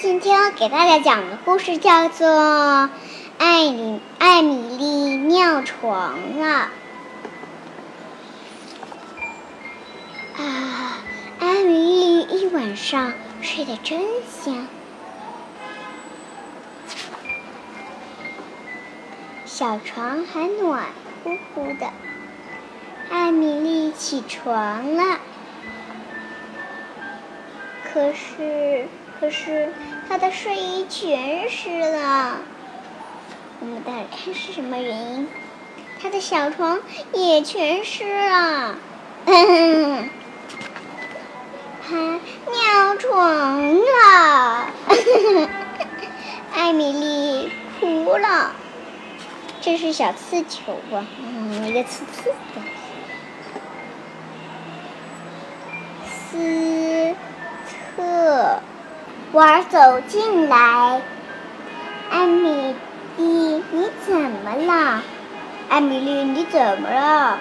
今天要给大家讲的故事叫做《艾米艾米丽尿床了》。啊，艾米丽一晚上睡得真香，小床还暖乎乎的。艾米丽起床了，可是。可是他的睡衣全湿了，我们待着看是什么原因。他的小床也全湿了，他尿床了，艾米丽哭了。这是小刺球吧？嗯，一个刺刺的。娃走进来，艾米丽，你怎么了？艾米丽，你怎么了？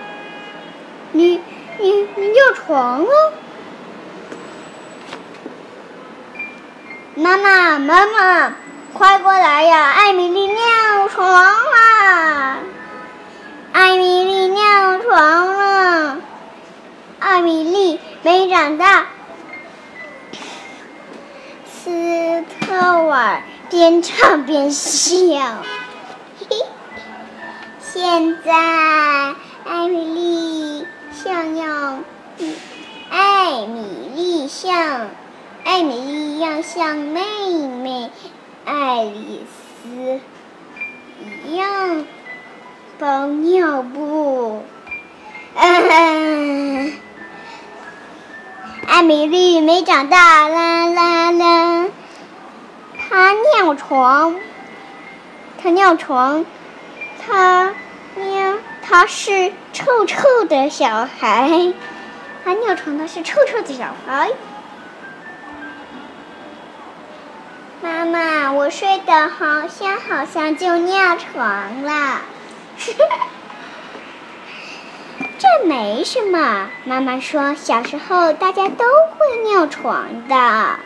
你你你尿床了？妈妈妈妈，快过来呀！艾米丽尿床了，艾米丽尿床了，艾米丽没长大。斯特尔边唱边笑。现在，艾米丽像要，艾米丽像，艾米丽要像妹妹爱丽丝一样包尿布。艾米丽没长大，啦啦！尿床，他尿床，他尿，他是臭臭的小孩。他尿床，他是臭臭的小孩。妈妈，我睡得好香好香，就尿床了。这没什么，妈妈说，小时候大家都会尿床的，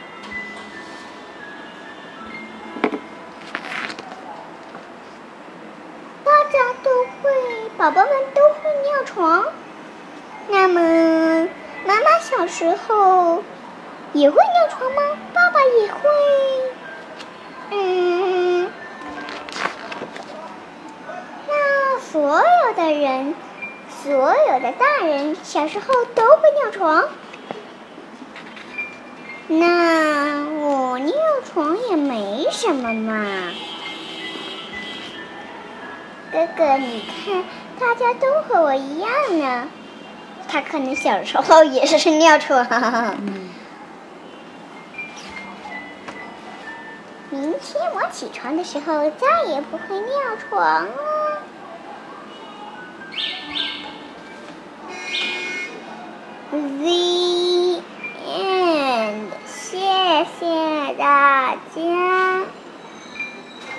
宝宝们都会尿床。那么，妈妈小时候也会尿床吗？爸爸也会，嗯，那所有的人。所有的大人小时候都会尿床，那我尿床也没什么嘛。哥哥，你看，大家都和我一样呢。他可能小时候也是尿床。明天我起床的时候再也不会尿床了。